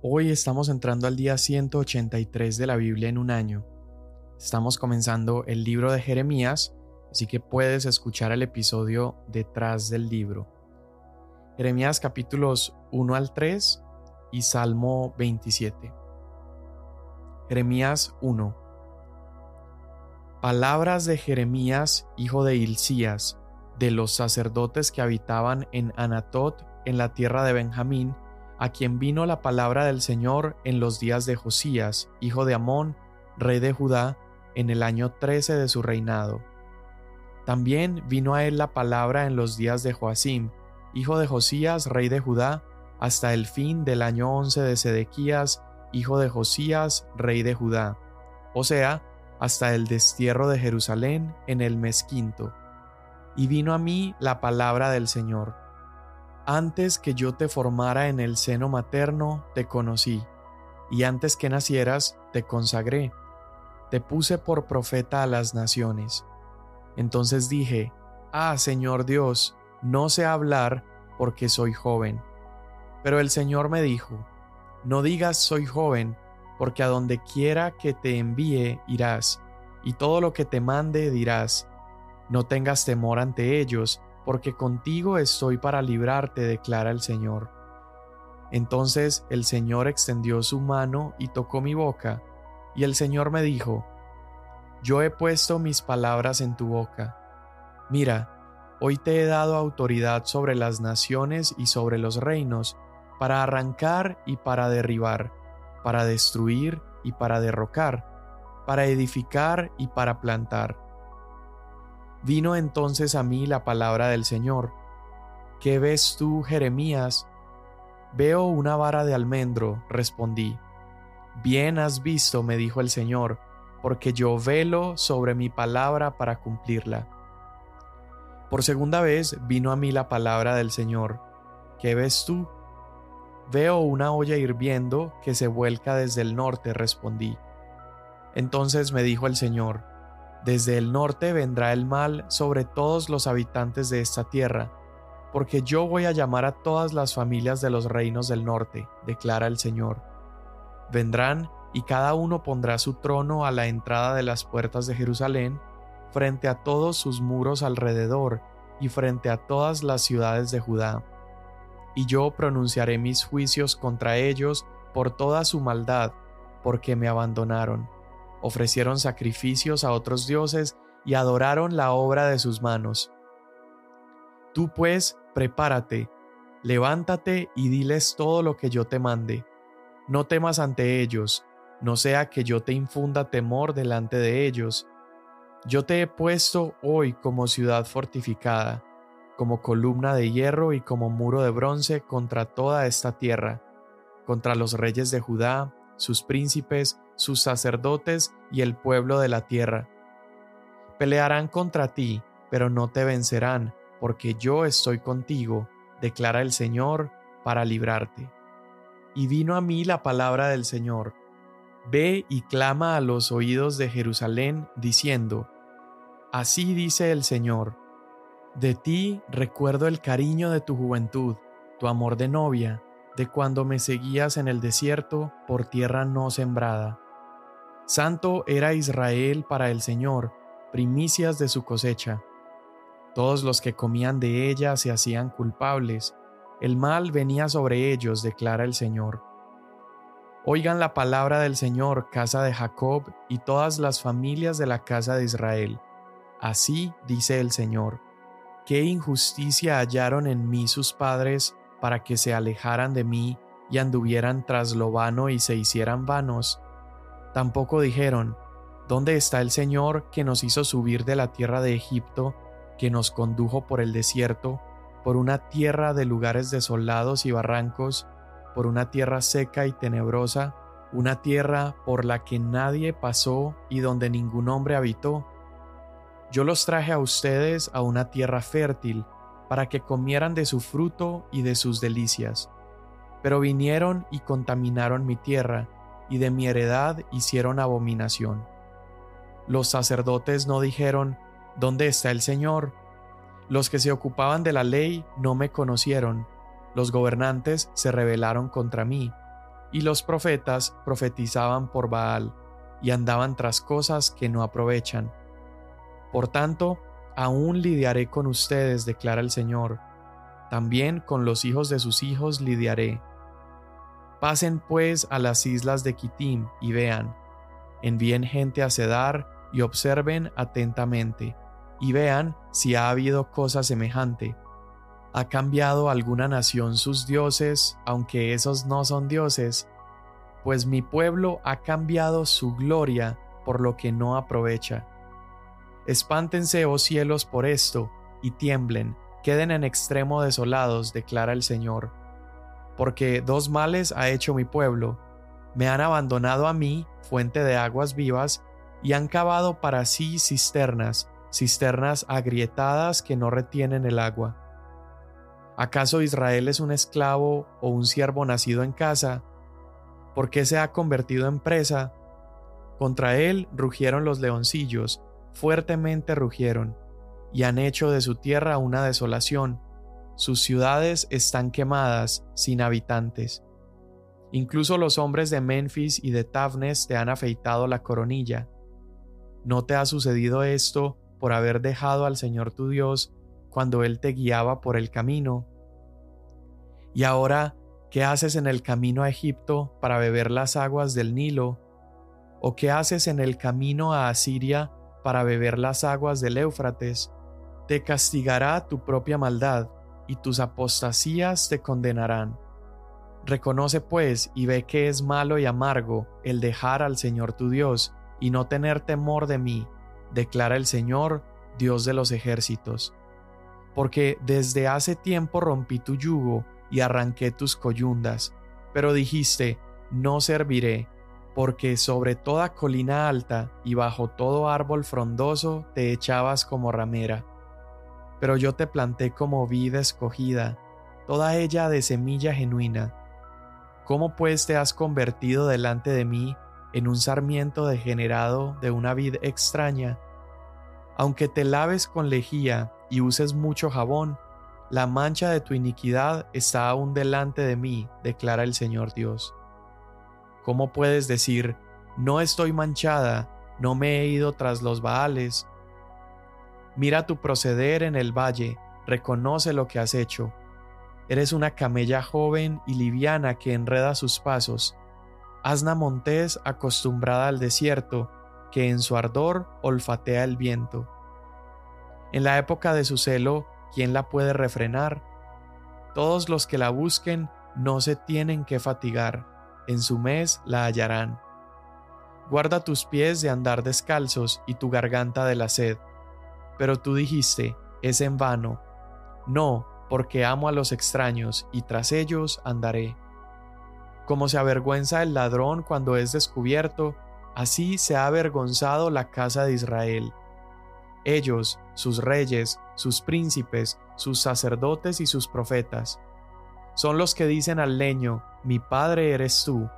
Hoy estamos entrando al día 183 de la Biblia en un año. Estamos comenzando el libro de Jeremías, así que puedes escuchar el episodio detrás del libro. Jeremías capítulos 1 al 3 y Salmo 27. Jeremías 1. Palabras de Jeremías, hijo de Hilcías, de los sacerdotes que habitaban en Anatot, en la tierra de Benjamín, a quien vino la palabra del Señor en los días de Josías, hijo de Amón, rey de Judá, en el año trece de su reinado. También vino a él la palabra en los días de Joacim, hijo de Josías, rey de Judá, hasta el fin del año once de Sedequías, hijo de Josías, rey de Judá, o sea, hasta el destierro de Jerusalén en el mes quinto. Y vino a mí la palabra del Señor antes que yo te formara en el seno materno, te conocí, y antes que nacieras, te consagré. Te puse por profeta a las naciones. Entonces dije, Ah, Señor Dios, no sé hablar porque soy joven. Pero el Señor me dijo, No digas soy joven, porque a donde quiera que te envíe irás, y todo lo que te mande dirás. No tengas temor ante ellos, porque contigo estoy para librarte, declara el Señor. Entonces el Señor extendió su mano y tocó mi boca, y el Señor me dijo, Yo he puesto mis palabras en tu boca. Mira, hoy te he dado autoridad sobre las naciones y sobre los reinos, para arrancar y para derribar, para destruir y para derrocar, para edificar y para plantar Vino entonces a mí la palabra del Señor. ¿Qué ves tú, Jeremías? Veo una vara de almendro, respondí. Bien has visto, me dijo el Señor, porque yo velo sobre mi palabra para cumplirla. Por segunda vez vino a mí la palabra del Señor. ¿Qué ves tú? Veo una olla hirviendo que se vuelca desde el norte, respondí. Entonces me dijo el Señor, desde el norte vendrá el mal sobre todos los habitantes de esta tierra, porque yo voy a llamar a todas las familias de los reinos del norte, declara el Señor. Vendrán y cada uno pondrá su trono a la entrada de las puertas de Jerusalén, frente a todos sus muros alrededor y frente a todas las ciudades de Judá. Y yo pronunciaré mis juicios contra ellos por toda su maldad, porque me abandonaron ofrecieron sacrificios a otros dioses y adoraron la obra de sus manos. Tú pues, prepárate, levántate y diles todo lo que yo te mande. No temas ante ellos, no sea que yo te infunda temor delante de ellos. Yo te he puesto hoy como ciudad fortificada, como columna de hierro y como muro de bronce contra toda esta tierra, contra los reyes de Judá, sus príncipes, sus sacerdotes y el pueblo de la tierra. Pelearán contra ti, pero no te vencerán, porque yo estoy contigo, declara el Señor, para librarte. Y vino a mí la palabra del Señor. Ve y clama a los oídos de Jerusalén, diciendo, Así dice el Señor, de ti recuerdo el cariño de tu juventud, tu amor de novia, de cuando me seguías en el desierto por tierra no sembrada. Santo era Israel para el Señor, primicias de su cosecha. Todos los que comían de ella se hacían culpables, el mal venía sobre ellos, declara el Señor. Oigan la palabra del Señor, casa de Jacob, y todas las familias de la casa de Israel. Así dice el Señor. ¿Qué injusticia hallaron en mí sus padres para que se alejaran de mí y anduvieran tras lo vano y se hicieran vanos. Tampoco dijeron, ¿Dónde está el Señor que nos hizo subir de la tierra de Egipto, que nos condujo por el desierto, por una tierra de lugares desolados y barrancos, por una tierra seca y tenebrosa, una tierra por la que nadie pasó y donde ningún hombre habitó? Yo los traje a ustedes a una tierra fértil, para que comieran de su fruto y de sus delicias. Pero vinieron y contaminaron mi tierra, y de mi heredad hicieron abominación. Los sacerdotes no dijeron, ¿Dónde está el Señor? Los que se ocupaban de la ley no me conocieron, los gobernantes se rebelaron contra mí. y los profetas profetizaban por Baal, y andaban tras cosas que no aprovechan. Por tanto, aún lidiaré con ustedes, declara el Señor, también con los hijos de sus hijos lidiaré. Pasen pues a las islas de Kitim y vean, envíen gente a Cedar y observen atentamente, y vean si ha habido cosa semejante. ¿Ha cambiado alguna nación sus dioses, aunque esos no son dioses? Pues mi pueblo ha cambiado su gloria por lo que no aprovecha. Espántense, oh cielos, por esto, y tiemblen, queden en extremo desolados, declara el Señor. Porque dos males ha hecho mi pueblo, me han abandonado a mí, fuente de aguas vivas, y han cavado para sí cisternas, cisternas agrietadas que no retienen el agua. ¿Acaso Israel es un esclavo o un siervo nacido en casa? ¿Por qué se ha convertido en presa? Contra él rugieron los leoncillos, fuertemente rugieron, y han hecho de su tierra una desolación. Sus ciudades están quemadas, sin habitantes. Incluso los hombres de Memphis y de Tafnes te han afeitado la coronilla. ¿No te ha sucedido esto por haber dejado al Señor tu Dios cuando Él te guiaba por el camino? Y ahora, ¿qué haces en el camino a Egipto para beber las aguas del Nilo? ¿O qué haces en el camino a Asiria para beber las aguas del Éufrates? Te castigará tu propia maldad, y tus apostasías te condenarán. Reconoce pues y ve que es malo y amargo el dejar al Señor tu Dios y no tener temor de mí, declara el Señor, Dios de los ejércitos. Porque desde hace tiempo rompí tu yugo y arranqué tus coyundas, pero dijiste, no serviré, porque sobre toda colina alta y bajo todo árbol frondoso te echabas como ramera. Pero yo te planté como vida escogida, toda ella de semilla genuina. ¿Cómo pues te has convertido delante de mí en un sarmiento degenerado de una vid extraña? Aunque te laves con lejía y uses mucho jabón, la mancha de tu iniquidad está aún delante de mí, declara el Señor Dios. ¿Cómo puedes decir, no estoy manchada, no me he ido tras los Baales? Mira tu proceder en el valle, reconoce lo que has hecho. Eres una camella joven y liviana que enreda sus pasos, asna montés acostumbrada al desierto, que en su ardor olfatea el viento. En la época de su celo, ¿quién la puede refrenar? Todos los que la busquen no se tienen que fatigar, en su mes la hallarán. Guarda tus pies de andar descalzos y tu garganta de la sed. Pero tú dijiste, es en vano. No, porque amo a los extraños y tras ellos andaré. Como se avergüenza el ladrón cuando es descubierto, así se ha avergonzado la casa de Israel. Ellos, sus reyes, sus príncipes, sus sacerdotes y sus profetas, son los que dicen al leño, mi padre eres tú,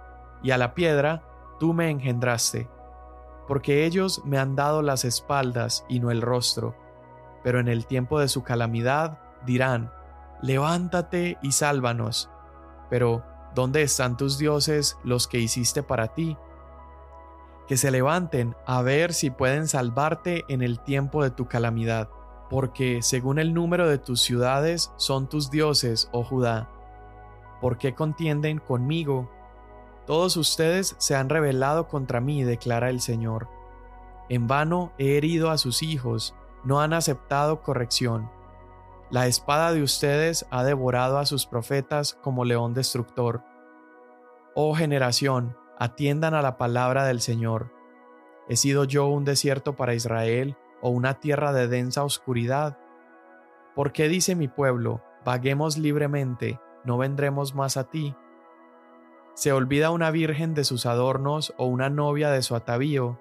y a la piedra, tú me engendraste, porque ellos me han dado las espaldas y no el rostro, pero en el tiempo de su calamidad dirán, levántate y sálvanos. Pero, ¿dónde están tus dioses, los que hiciste para ti? Que se levanten a ver si pueden salvarte en el tiempo de tu calamidad, porque según el número de tus ciudades son tus dioses, oh Judá. ¿Por qué contienden conmigo? Todos ustedes se han rebelado contra mí, declara el Señor. En vano he herido a sus hijos, no han aceptado corrección. La espada de ustedes ha devorado a sus profetas como león destructor. Oh generación, atiendan a la palabra del Señor. ¿He sido yo un desierto para Israel o una tierra de densa oscuridad? ¿Por qué dice mi pueblo, vaguemos libremente, no vendremos más a ti? ¿Se olvida una virgen de sus adornos o una novia de su atavío?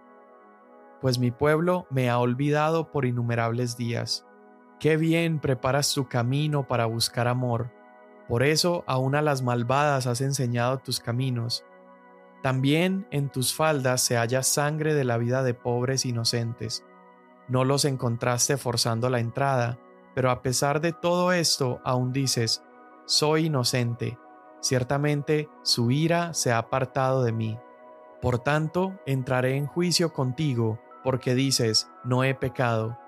Pues mi pueblo me ha olvidado por innumerables días. Qué bien preparas tu camino para buscar amor. Por eso aún a las malvadas has enseñado tus caminos. También en tus faldas se halla sangre de la vida de pobres inocentes. No los encontraste forzando la entrada, pero a pesar de todo esto aún dices, soy inocente, ciertamente su ira se ha apartado de mí. Por tanto, entraré en juicio contigo, porque dices, no he pecado.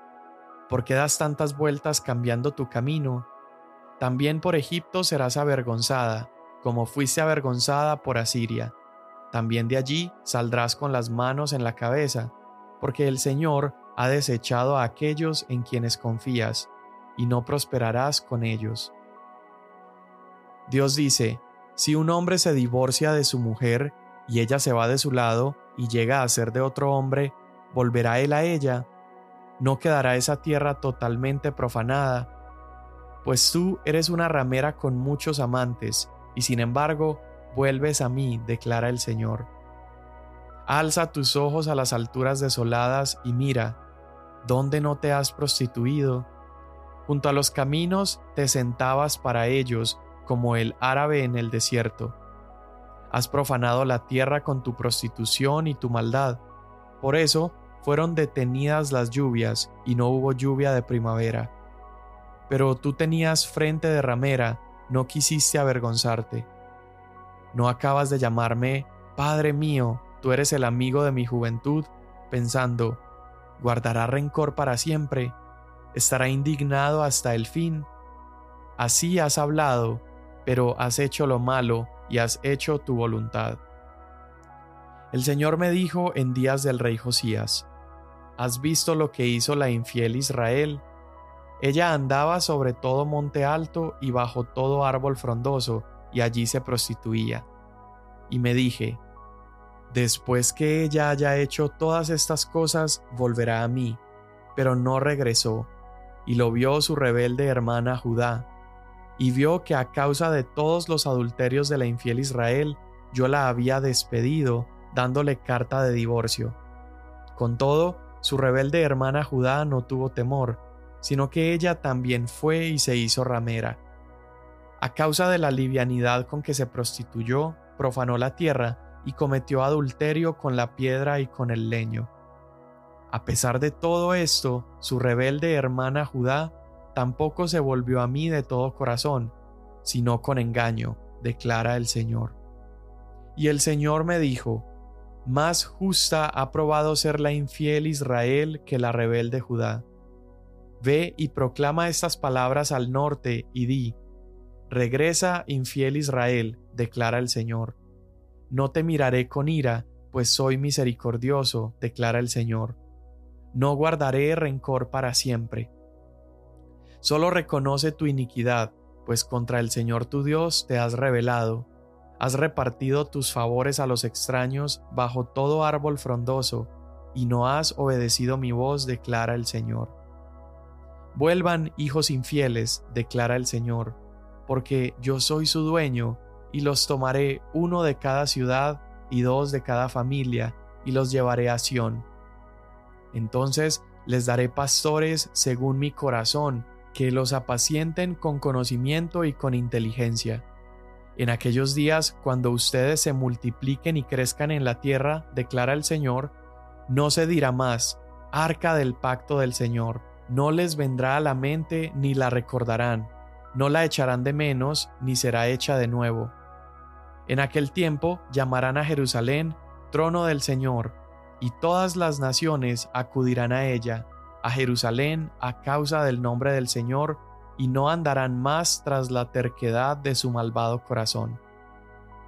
¿Por qué das tantas vueltas cambiando tu camino? También por Egipto serás avergonzada, como fuiste avergonzada por Asiria. También de allí saldrás con las manos en la cabeza, porque el Señor ha desechado a aquellos en quienes confías, y no prosperarás con ellos. Dios dice, si un hombre se divorcia de su mujer y ella se va de su lado y llega a ser de otro hombre, ¿volverá él a ella? ¿No quedará esa tierra totalmente profanada? Pues tú eres una ramera con muchos amantes, y sin embargo vuelves a mí, declara el Señor. Alza tus ojos a las alturas desoladas y mira, ¿dónde no te has prostituido? Junto a los caminos te sentabas para ellos como el árabe en el desierto. Has profanado la tierra con tu prostitución y tu maldad. Por eso fueron detenidas las lluvias y no hubo lluvia de primavera. Pero tú tenías frente de ramera, no quisiste avergonzarte. No acabas de llamarme, Padre mío, tú eres el amigo de mi juventud, pensando, guardará rencor para siempre, estará indignado hasta el fin. Así has hablado, pero has hecho lo malo y has hecho tu voluntad. El Señor me dijo en días del rey Josías, ¿has visto lo que hizo la infiel Israel? Ella andaba sobre todo monte alto y bajo todo árbol frondoso, y allí se prostituía. Y me dije, después que ella haya hecho todas estas cosas, volverá a mí. Pero no regresó, y lo vio su rebelde hermana Judá, y vio que a causa de todos los adulterios de la infiel Israel, yo la había despedido, dándole carta de divorcio. Con todo, su rebelde hermana Judá no tuvo temor, sino que ella también fue y se hizo ramera. A causa de la livianidad con que se prostituyó, profanó la tierra y cometió adulterio con la piedra y con el leño. A pesar de todo esto, su rebelde hermana Judá tampoco se volvió a mí de todo corazón, sino con engaño, declara el Señor. Y el Señor me dijo, Más justa ha probado ser la infiel Israel que la rebelde Judá. Ve y proclama estas palabras al norte y di, Regresa, infiel Israel, declara el Señor. No te miraré con ira, pues soy misericordioso, declara el Señor. No guardaré rencor para siempre. Solo reconoce tu iniquidad, pues contra el Señor tu Dios te has rebelado. Has repartido tus favores a los extraños bajo todo árbol frondoso, y no has obedecido mi voz, declara el Señor. Vuelvan, hijos infieles, declara el Señor, porque yo soy su dueño, y los tomaré uno de cada ciudad y dos de cada familia, y los llevaré a Sión. Entonces les daré pastores según mi corazón, que los apacienten con conocimiento y con inteligencia. En aquellos días, cuando ustedes se multipliquen y crezcan en la tierra, declara el Señor, no se dirá más, arca del pacto del Señor, no les vendrá a la mente ni la recordarán, no la echarán de menos ni será hecha de nuevo. En aquel tiempo llamarán a Jerusalén trono del Señor, y todas las naciones acudirán a ella, a Jerusalén a causa del nombre del Señor, y no andarán más tras la terquedad de su malvado corazón.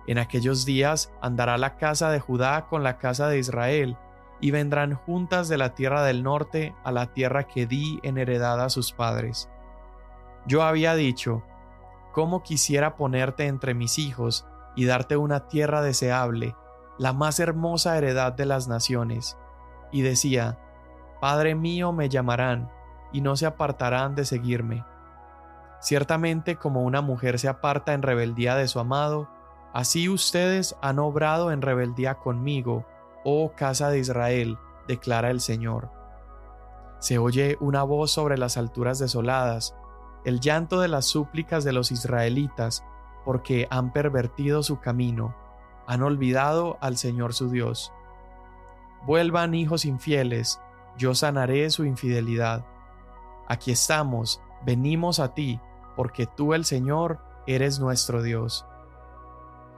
En aquellos días andará la casa de Judá con la casa de Israel, y vendrán juntas de la tierra del norte a la tierra que di en heredad a sus padres. Yo había dicho, ¿cómo quisiera ponerte entre mis hijos y darte una tierra deseable, la más hermosa heredad de las naciones? Y decía, Padre mío me llamarán, y no se apartarán de seguirme. Ciertamente como una mujer se aparta en rebeldía de su amado, así ustedes han obrado en rebeldía conmigo, oh casa de Israel, declara el Señor. Se oye una voz sobre las alturas desoladas, el llanto de las súplicas de los israelitas, porque han pervertido su camino, han olvidado al Señor su Dios. Vuelvan hijos infieles, yo sanaré su infidelidad. Aquí estamos, venimos a ti, porque tú el Señor eres nuestro Dios.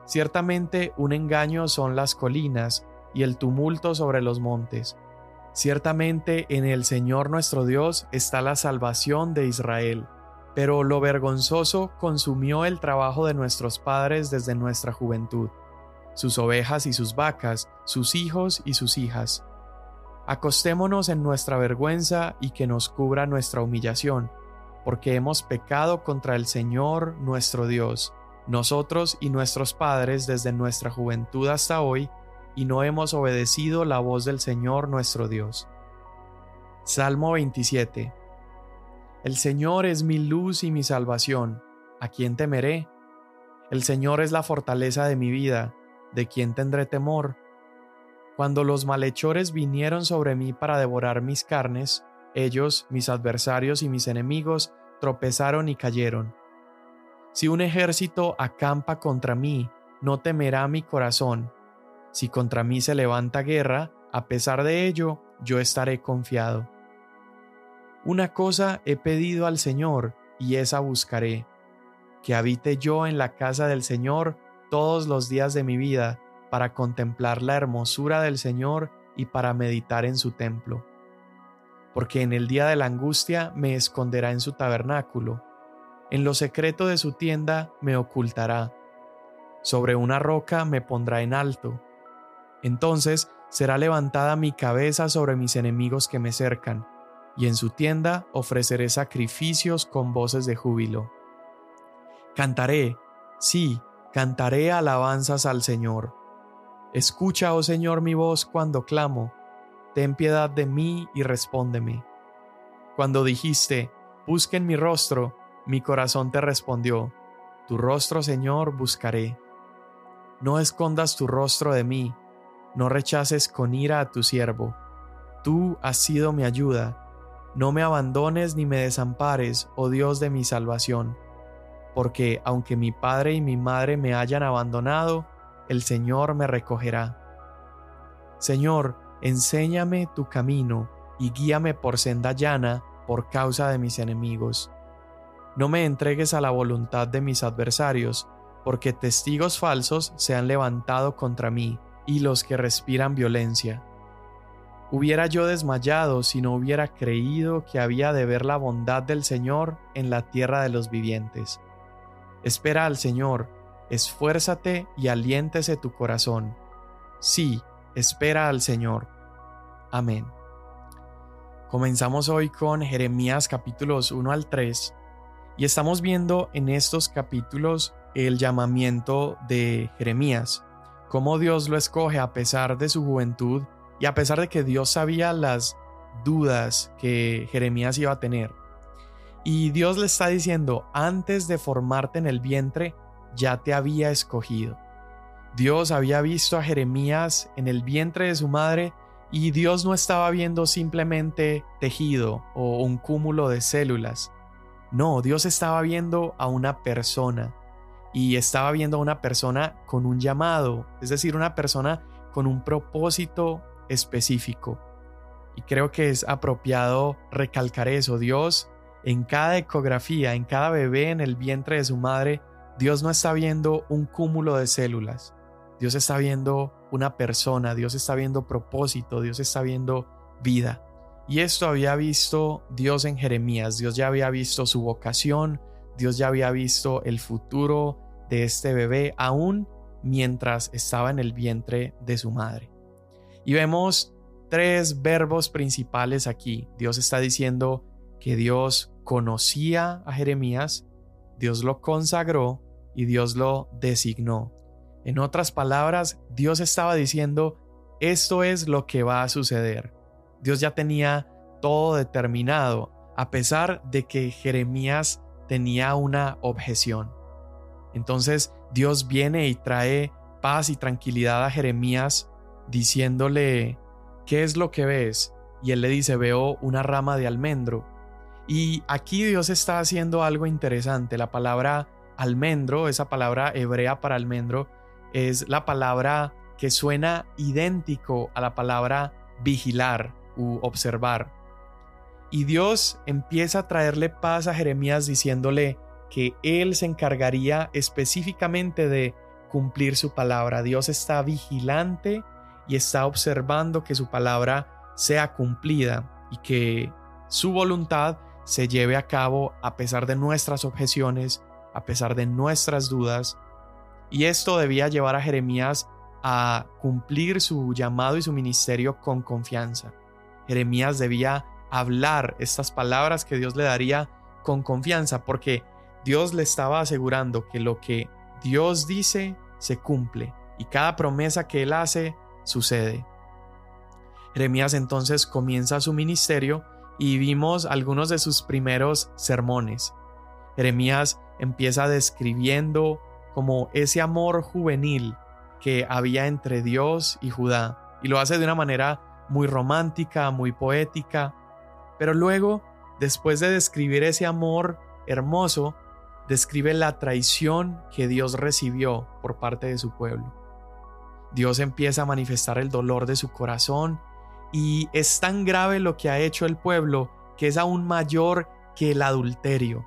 Ciertamente un engaño son las colinas y el tumulto sobre los montes. Ciertamente en el Señor nuestro Dios está la salvación de Israel, pero lo vergonzoso consumió el trabajo de nuestros padres desde nuestra juventud, sus ovejas y sus vacas, sus hijos y sus hijas. Acostémonos en nuestra vergüenza y que nos cubra nuestra humillación, porque hemos pecado contra el Señor nuestro Dios nosotros y nuestros padres desde nuestra juventud hasta hoy, y no hemos obedecido la voz del Señor nuestro Dios. Salmo 27 El Señor es mi luz y mi salvación, ¿a quién temeré? El Señor es la fortaleza de mi vida, ¿de quién tendré temor? Cuando los malhechores vinieron sobre mí para devorar mis carnes, ellos, mis adversarios y mis enemigos, tropezaron y cayeron. Si un ejército acampa contra mí, no temerá mi corazón. Si contra mí se levanta guerra, a pesar de ello, yo estaré confiado. Una cosa he pedido al Señor, y esa buscaré, que habite yo en la casa del Señor todos los días de mi vida, para contemplar la hermosura del Señor y para meditar en su templo. Porque en el día de la angustia me esconderá en su tabernáculo en lo secreto de su tienda me ocultará. Sobre una roca me pondrá en alto. Entonces será levantada mi cabeza sobre mis enemigos que me cercan, y en su tienda ofreceré sacrificios con voces de júbilo. Cantaré, sí, cantaré alabanzas al Señor. Escucha, oh Señor, mi voz cuando clamo. Ten piedad de mí y respóndeme. Cuando dijiste, busquen mi rostro, mi corazón te respondió, Tu rostro, Señor, buscaré. No escondas tu rostro de mí, no rechaces con ira a tu siervo. Tú has sido mi ayuda. No me abandones ni me desampares, oh Dios de mi salvación. Porque aunque mi padre y mi madre me hayan abandonado, el Señor me recogerá. Señor, enséñame tu camino y guíame por senda llana por causa de mis enemigos no me entregues a la voluntad de mis adversarios, porque testigos falsos se han levantado contra mí, y los que respiran violencia. Hubiera yo desmayado si no hubiera creído que había de ver la bondad del Señor en la tierra de los vivientes. Espera al Señor, esfuérzate y aliéntese tu corazón. Sí, espera al Señor. Amén. Comenzamos hoy con Jeremías capítulos 1 al 3 y estamos viendo en estos capítulos el llamamiento de Jeremías, cómo Dios lo escoge a pesar de su juventud y a pesar de que Dios sabía las dudas que Jeremías iba a tener. Y Dios le está diciendo, antes de formarte en el vientre, ya te había escogido. Dios había visto a Jeremías en el vientre de su madre y Dios no estaba viendo simplemente tejido o un cúmulo de células. No, Dios estaba viendo a una persona y estaba viendo a una persona con un llamado, es decir, una persona con un propósito específico. Y creo que es apropiado recalcar eso. Dios, en cada ecografía, en cada bebé en el vientre de su madre, Dios no está viendo un cúmulo de células. Dios está viendo una persona, Dios está viendo propósito, Dios está viendo vida. Y esto había visto Dios en Jeremías, Dios ya había visto su vocación, Dios ya había visto el futuro de este bebé aún mientras estaba en el vientre de su madre. Y vemos tres verbos principales aquí. Dios está diciendo que Dios conocía a Jeremías, Dios lo consagró y Dios lo designó. En otras palabras, Dios estaba diciendo, esto es lo que va a suceder. Dios ya tenía todo determinado, a pesar de que Jeremías tenía una objeción. Entonces Dios viene y trae paz y tranquilidad a Jeremías diciéndole, ¿qué es lo que ves? Y él le dice, veo una rama de almendro. Y aquí Dios está haciendo algo interesante. La palabra almendro, esa palabra hebrea para almendro, es la palabra que suena idéntico a la palabra vigilar u observar. Y Dios empieza a traerle paz a Jeremías diciéndole que él se encargaría específicamente de cumplir su palabra. Dios está vigilante y está observando que su palabra sea cumplida y que su voluntad se lleve a cabo a pesar de nuestras objeciones, a pesar de nuestras dudas. Y esto debía llevar a Jeremías a cumplir su llamado y su ministerio con confianza. Jeremías debía hablar estas palabras que Dios le daría con confianza porque Dios le estaba asegurando que lo que Dios dice se cumple y cada promesa que él hace sucede. Jeremías entonces comienza su ministerio y vimos algunos de sus primeros sermones. Jeremías empieza describiendo como ese amor juvenil que había entre Dios y Judá y lo hace de una manera muy romántica, muy poética, pero luego, después de describir ese amor hermoso, describe la traición que Dios recibió por parte de su pueblo. Dios empieza a manifestar el dolor de su corazón y es tan grave lo que ha hecho el pueblo que es aún mayor que el adulterio.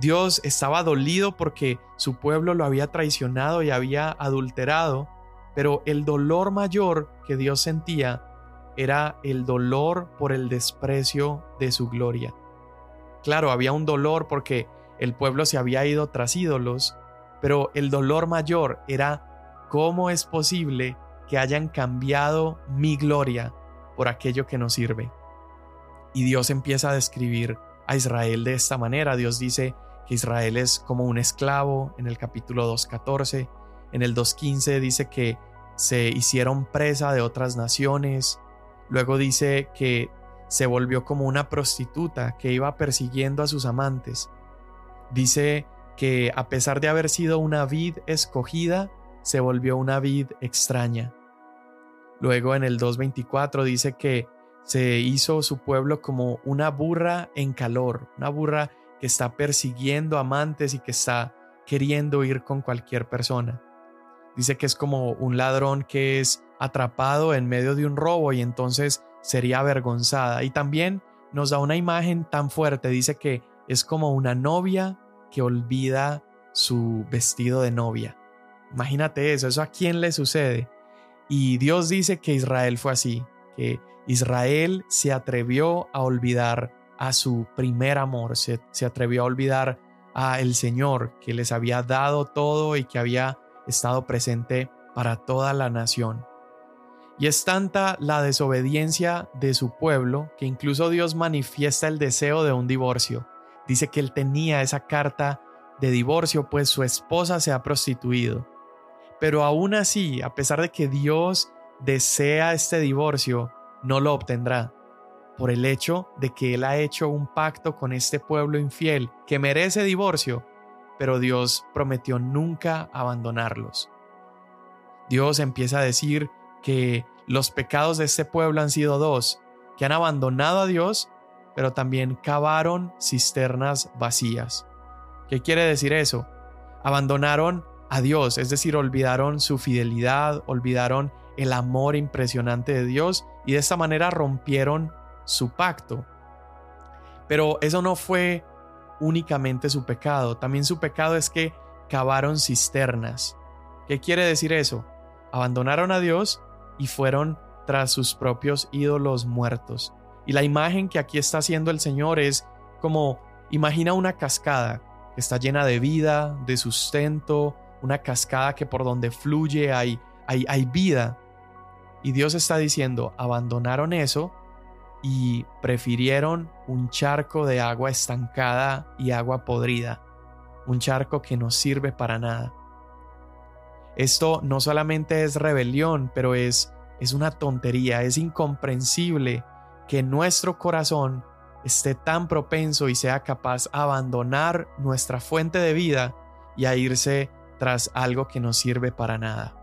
Dios estaba dolido porque su pueblo lo había traicionado y había adulterado, pero el dolor mayor que Dios sentía era el dolor por el desprecio de su gloria. Claro, había un dolor porque el pueblo se había ido tras ídolos, pero el dolor mayor era cómo es posible que hayan cambiado mi gloria por aquello que no sirve. Y Dios empieza a describir a Israel de esta manera. Dios dice que Israel es como un esclavo en el capítulo 2.14. En el 2.15 dice que se hicieron presa de otras naciones. Luego dice que se volvió como una prostituta que iba persiguiendo a sus amantes. Dice que a pesar de haber sido una vid escogida, se volvió una vid extraña. Luego en el 2.24 dice que se hizo su pueblo como una burra en calor, una burra que está persiguiendo amantes y que está queriendo ir con cualquier persona. Dice que es como un ladrón que es atrapado en medio de un robo y entonces sería avergonzada. Y también nos da una imagen tan fuerte, dice que es como una novia que olvida su vestido de novia. Imagínate eso, eso a quién le sucede. Y Dios dice que Israel fue así, que Israel se atrevió a olvidar a su primer amor, se, se atrevió a olvidar a el Señor que les había dado todo y que había estado presente para toda la nación. Y es tanta la desobediencia de su pueblo que incluso Dios manifiesta el deseo de un divorcio. Dice que él tenía esa carta de divorcio, pues su esposa se ha prostituido. Pero aún así, a pesar de que Dios desea este divorcio, no lo obtendrá, por el hecho de que Él ha hecho un pacto con este pueblo infiel que merece divorcio, pero Dios prometió nunca abandonarlos. Dios empieza a decir que los pecados de este pueblo han sido dos, que han abandonado a Dios, pero también cavaron cisternas vacías. ¿Qué quiere decir eso? Abandonaron a Dios, es decir, olvidaron su fidelidad, olvidaron el amor impresionante de Dios y de esta manera rompieron su pacto. Pero eso no fue únicamente su pecado, también su pecado es que cavaron cisternas. ¿Qué quiere decir eso? Abandonaron a Dios y fueron tras sus propios ídolos muertos. Y la imagen que aquí está haciendo el Señor es como imagina una cascada que está llena de vida, de sustento, una cascada que por donde fluye hay, hay, hay vida. Y Dios está diciendo, abandonaron eso y prefirieron un charco de agua estancada y agua podrida, un charco que no sirve para nada. Esto no solamente es rebelión, pero es, es una tontería, es incomprensible que nuestro corazón esté tan propenso y sea capaz de abandonar nuestra fuente de vida y a irse tras algo que no sirve para nada.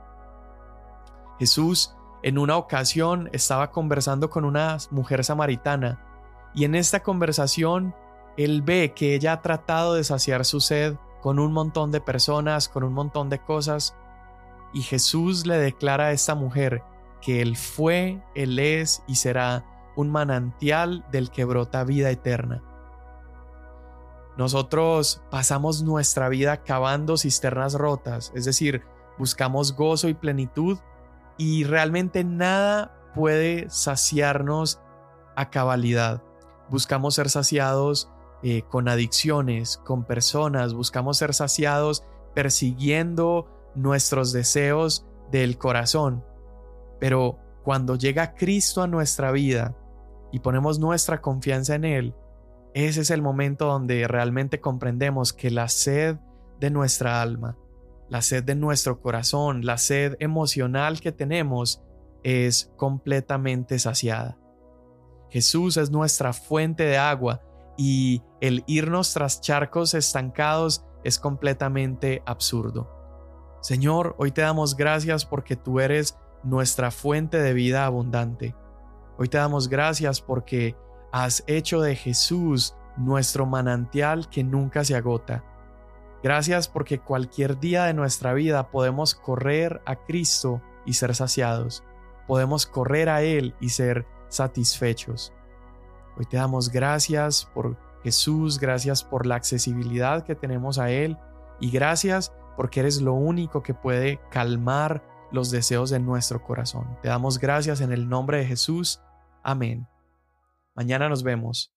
Jesús en una ocasión estaba conversando con una mujer samaritana y en esta conversación él ve que ella ha tratado de saciar su sed con un montón de personas, con un montón de cosas, y Jesús le declara a esta mujer que Él fue, Él es y será un manantial del que brota vida eterna. Nosotros pasamos nuestra vida cavando cisternas rotas, es decir, buscamos gozo y plenitud y realmente nada puede saciarnos a cabalidad. Buscamos ser saciados eh, con adicciones, con personas, buscamos ser saciados persiguiendo nuestros deseos del corazón. Pero cuando llega Cristo a nuestra vida y ponemos nuestra confianza en Él, ese es el momento donde realmente comprendemos que la sed de nuestra alma, la sed de nuestro corazón, la sed emocional que tenemos es completamente saciada. Jesús es nuestra fuente de agua y el irnos tras charcos estancados es completamente absurdo. Señor, hoy te damos gracias porque tú eres nuestra fuente de vida abundante. Hoy te damos gracias porque has hecho de Jesús nuestro manantial que nunca se agota. Gracias porque cualquier día de nuestra vida podemos correr a Cristo y ser saciados. Podemos correr a Él y ser satisfechos. Hoy te damos gracias por Jesús, gracias por la accesibilidad que tenemos a Él y gracias porque eres lo único que puede calmar los deseos de nuestro corazón. Te damos gracias en el nombre de Jesús. Amén. Mañana nos vemos.